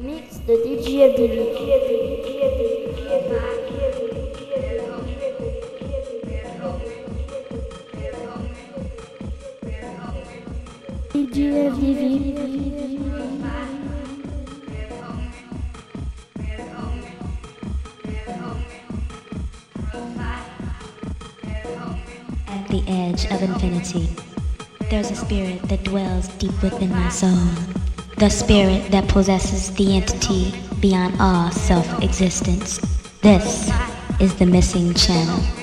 Mix DJ DJ At the edge of infinity, there's a spirit that dwells deep within my soul. The spirit that possesses the entity beyond all self existence. This is the missing channel.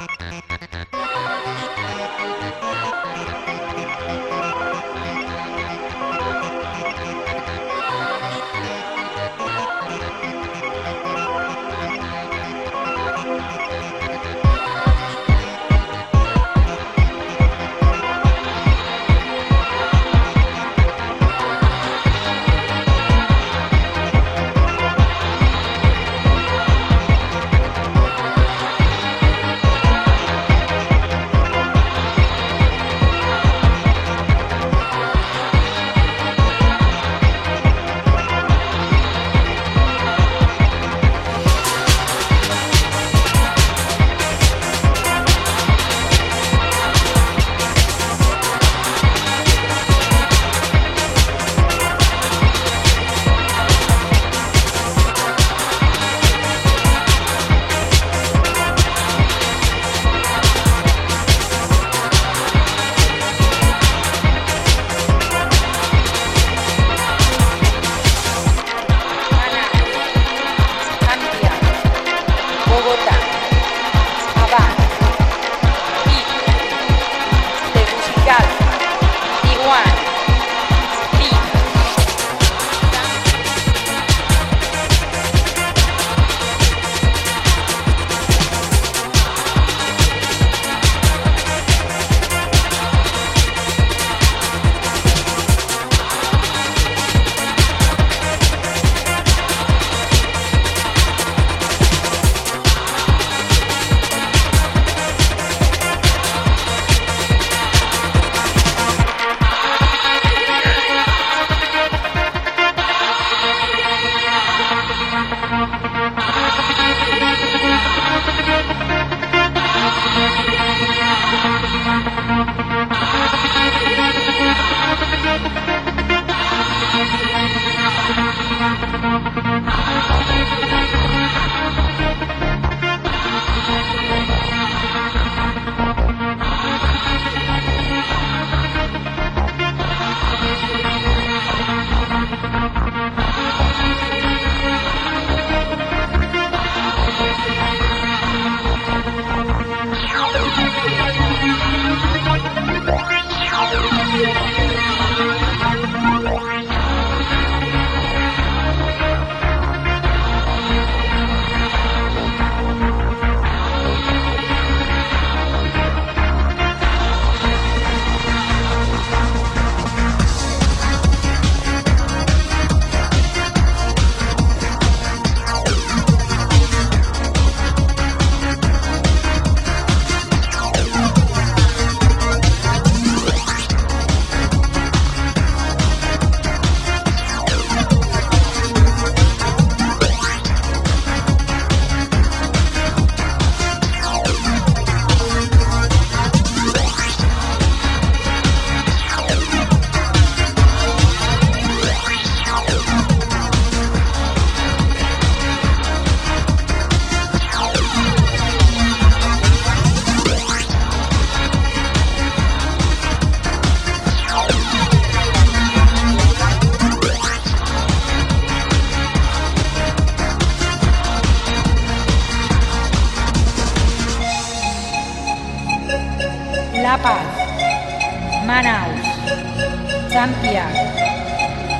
Thank you.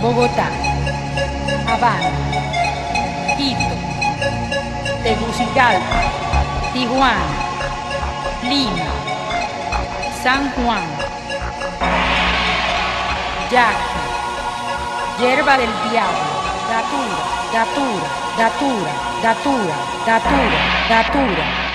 Bogotá, Habana, Quito, Tegucigalpa, Tijuana, Lima, San Juan, Yaqui, Hierba del Diablo, Datura, Datura, Datura, Datura, Datura, Datura. datura.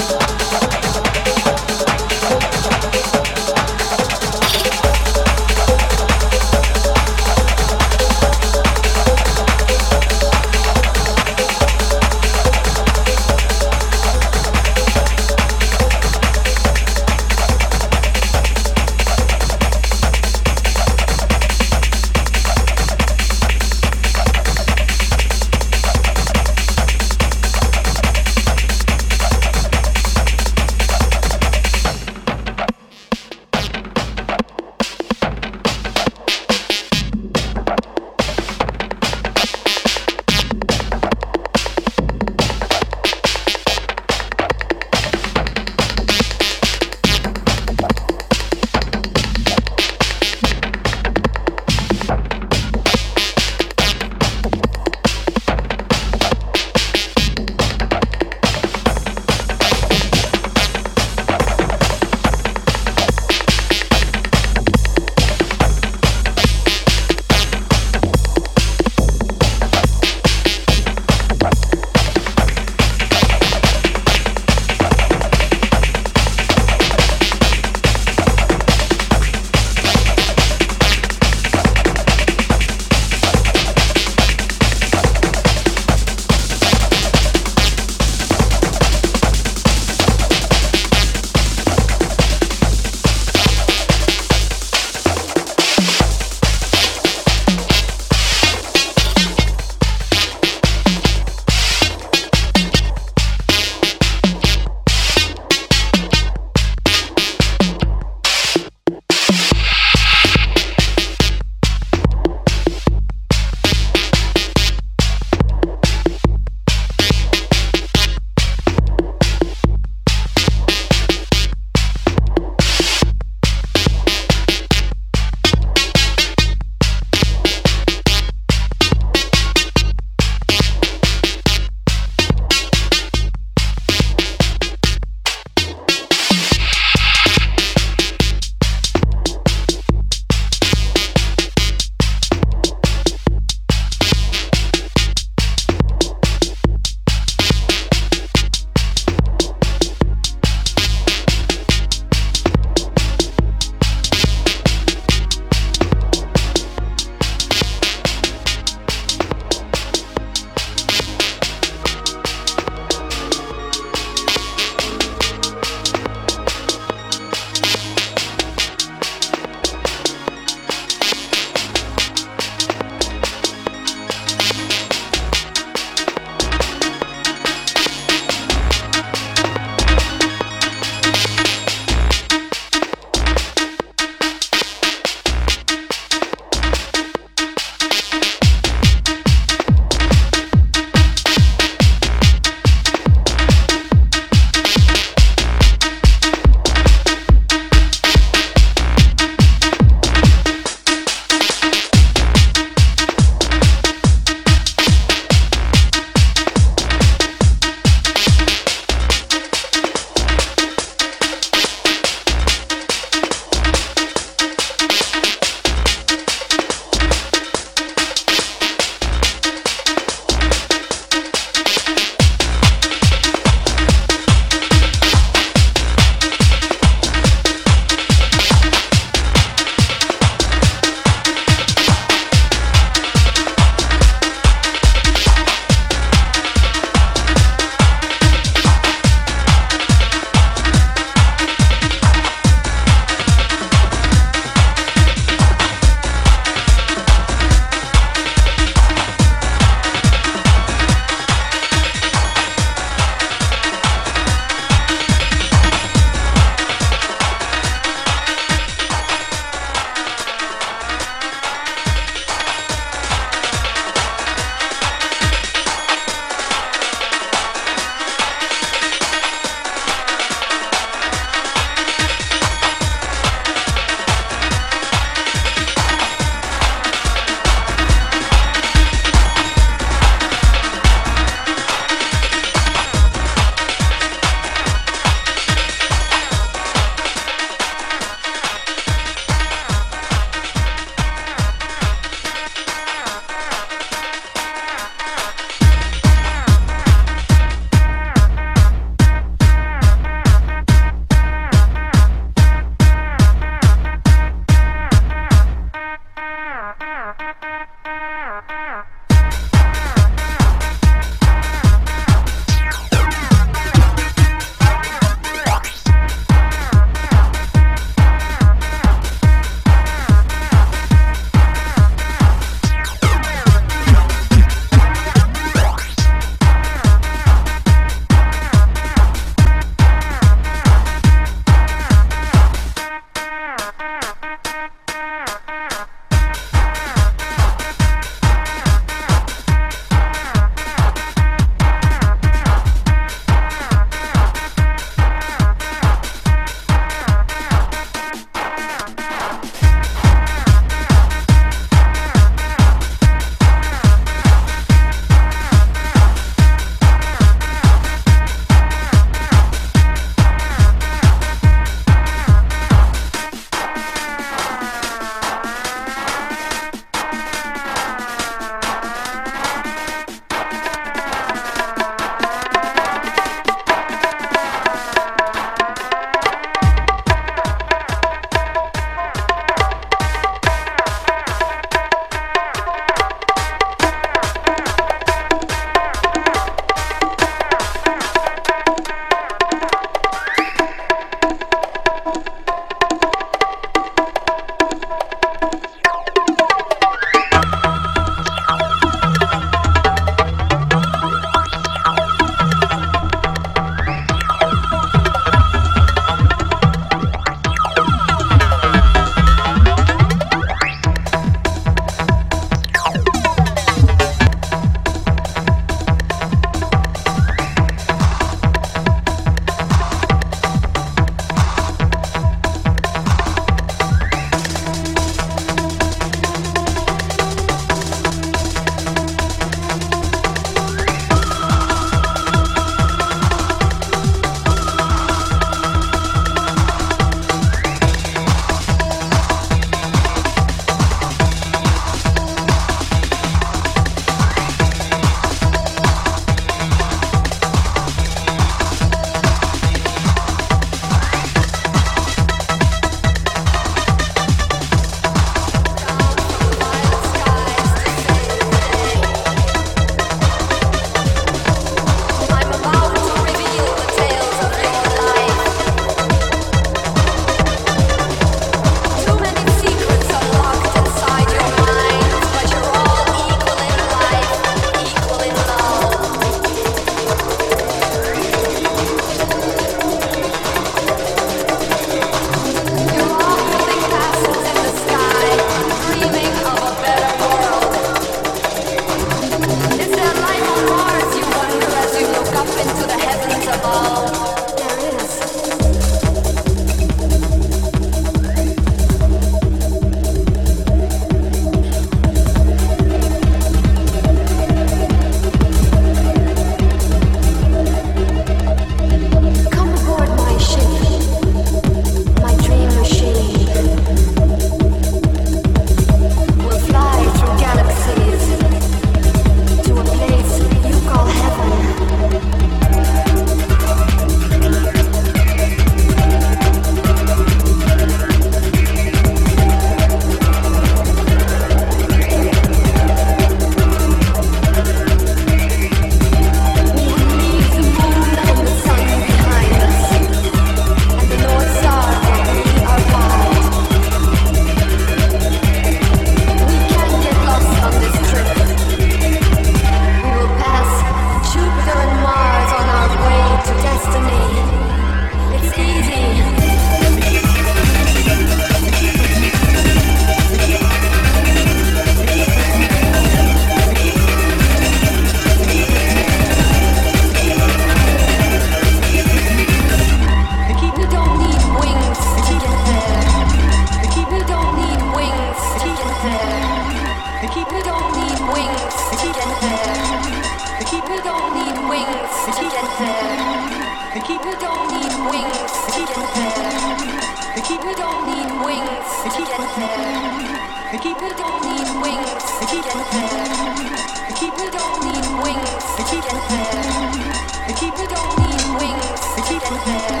Ha ha.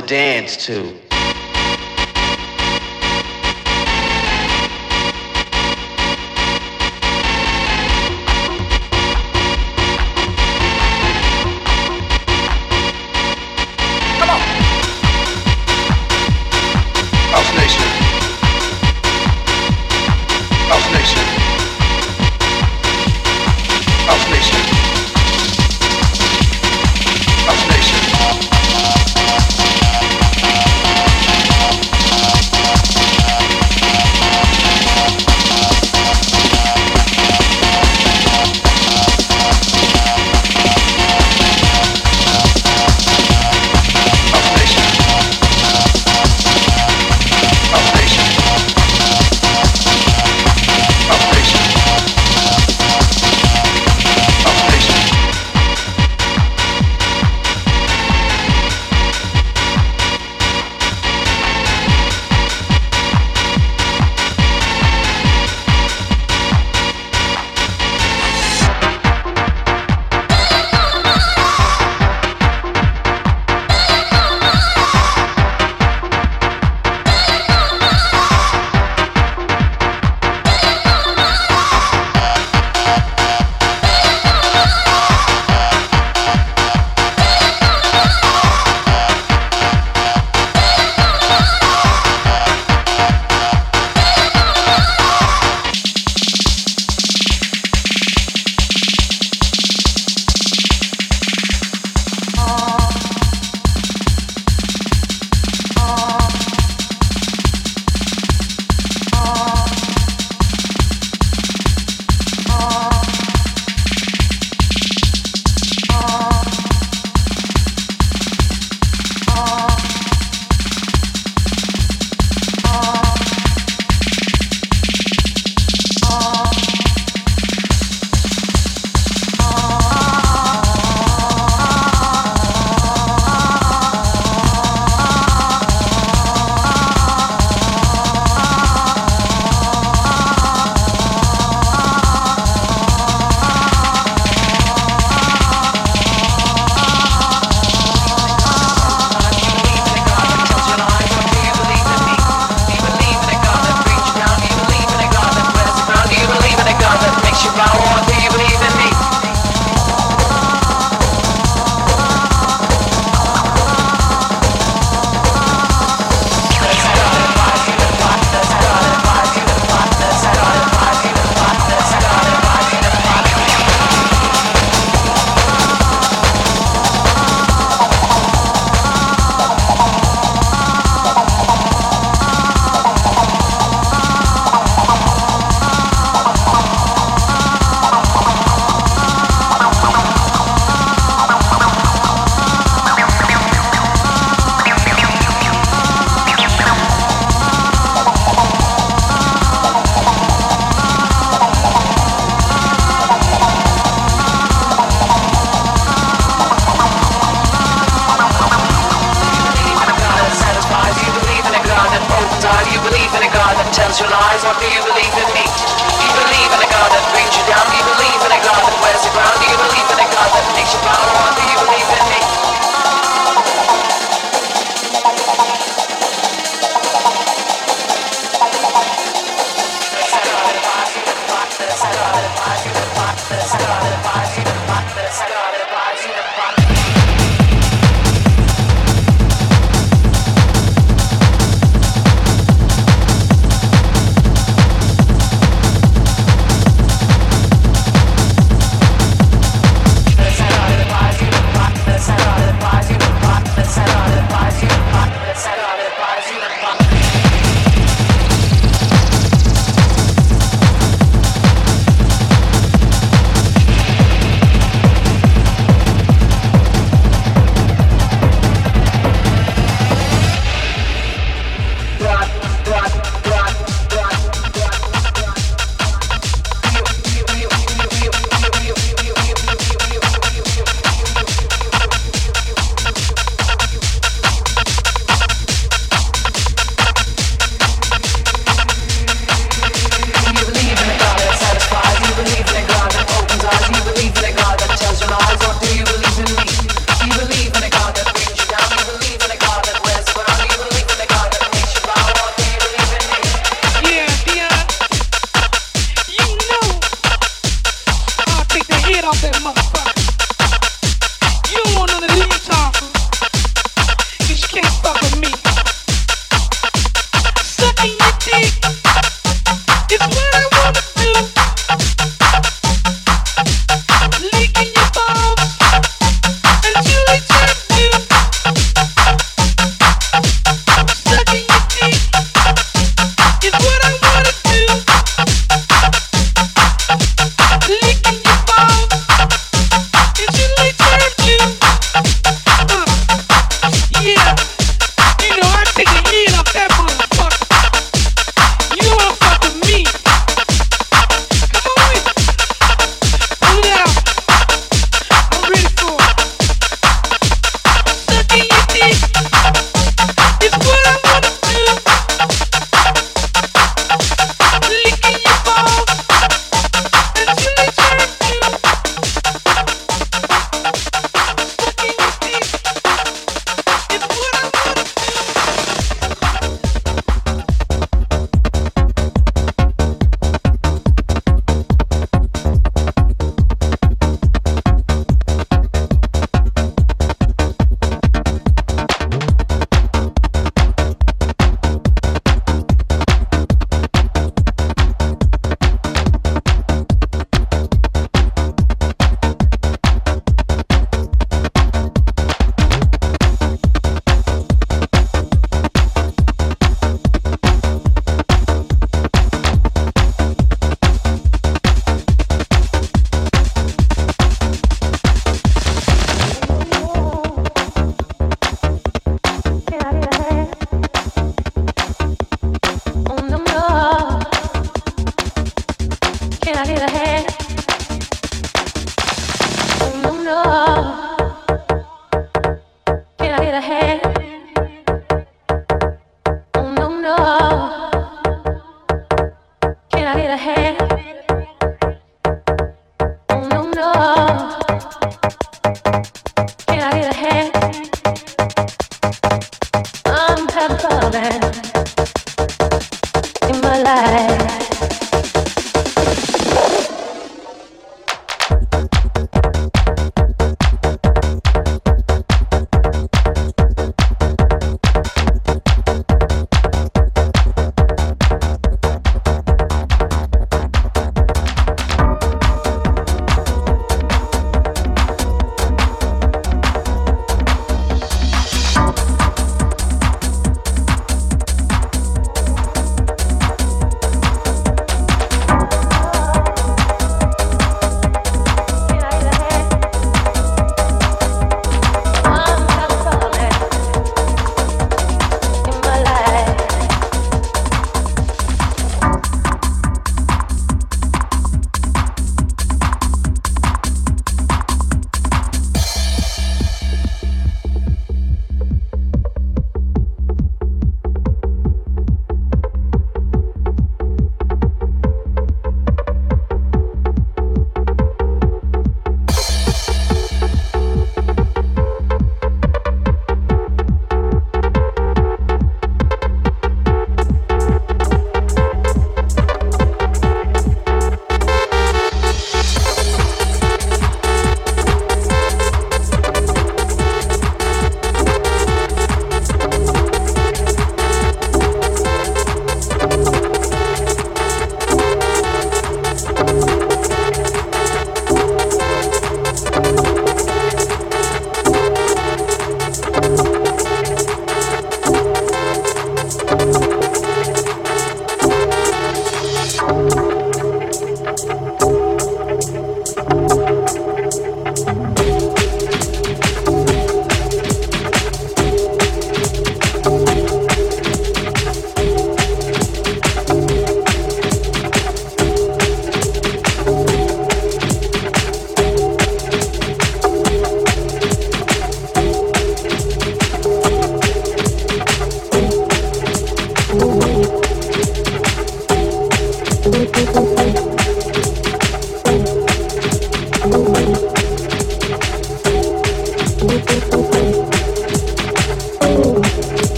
Something to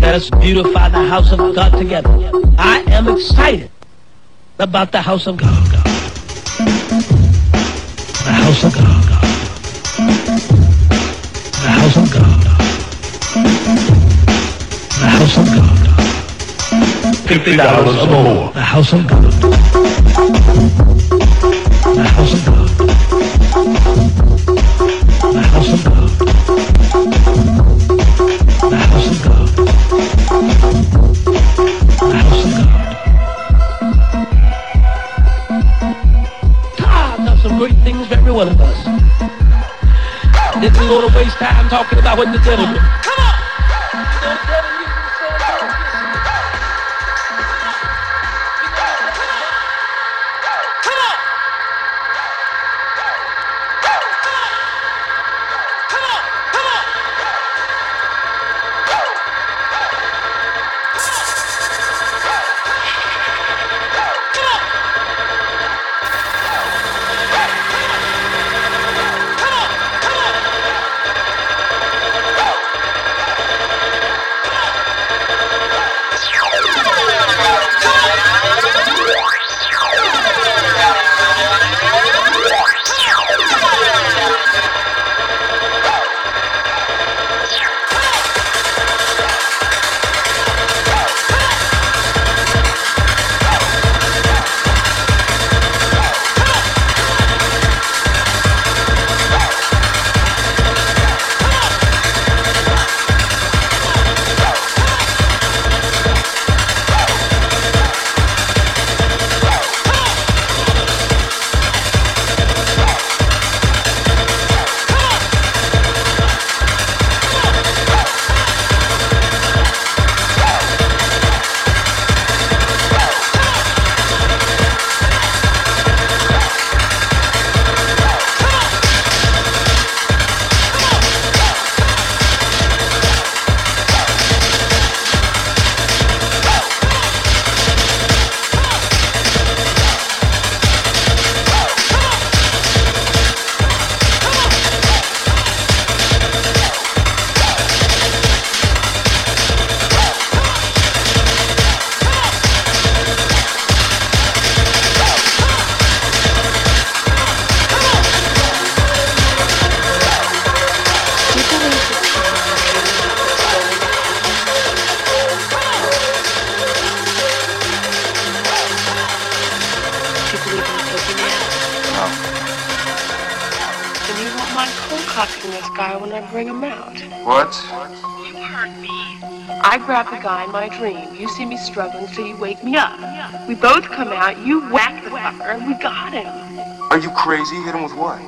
dance us beautify the house of God. Together. I am excited about the house of God. The house of God. The house of God. Fifty dollars or more. The house of God. The house of God. House of God. The house of God. The house of God. God does some great things for every one of us. Didn't want to waste time talking about what the devil did. Struggling, so you wake me up. We both come out, you whack the fucker, and we got him. Are you crazy? Hit him with what?